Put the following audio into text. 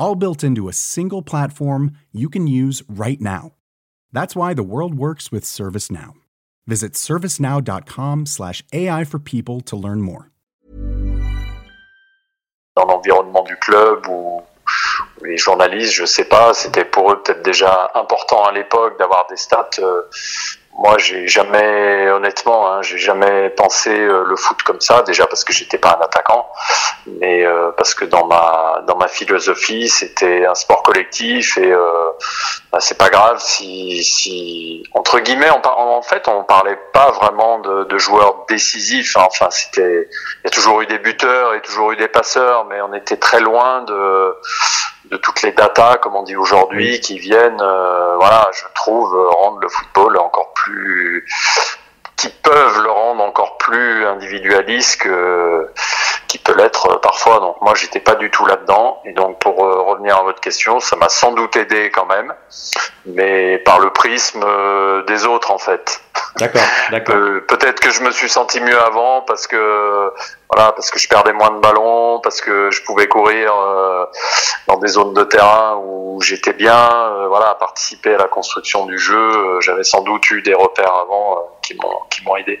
all built into a single platform you can use right now. That's why the world works with ServiceNow. Visit servicenow.com/ai for people to learn more. Dans l'environnement du club ou les journalistes, je sais pas, c'était pour eux peut-être déjà important à l'époque d'avoir des stats euh, moi, j'ai jamais, honnêtement, hein, j'ai jamais pensé euh, le foot comme ça. Déjà parce que j'étais pas un attaquant, mais euh, parce que dans ma dans ma philosophie, c'était un sport collectif et euh, bah, c'est pas grave si si entre guillemets, on, en fait, on parlait pas vraiment de, de joueurs décisifs. Hein. Enfin, c'était, il y a toujours eu des buteurs et toujours eu des passeurs, mais on était très loin de de toutes les datas, comme on dit aujourd'hui, qui viennent, euh, voilà, je trouve, rendre le football encore qui peuvent le rendre encore plus individualiste que qui peut l'être parfois. Donc moi, j'étais pas du tout là-dedans. Et donc pour euh, revenir à votre question, ça m'a sans doute aidé quand même, mais par le prisme euh, des autres en fait. D'accord, d'accord. Euh, peut-être que je me suis senti mieux avant parce que voilà, parce que je perdais moins de ballons, parce que je pouvais courir euh, dans des zones de terrain où j'étais bien, euh, voilà, participer à la construction du jeu. J'avais sans doute eu des repères avant qui m'ont qui m'ont aidé.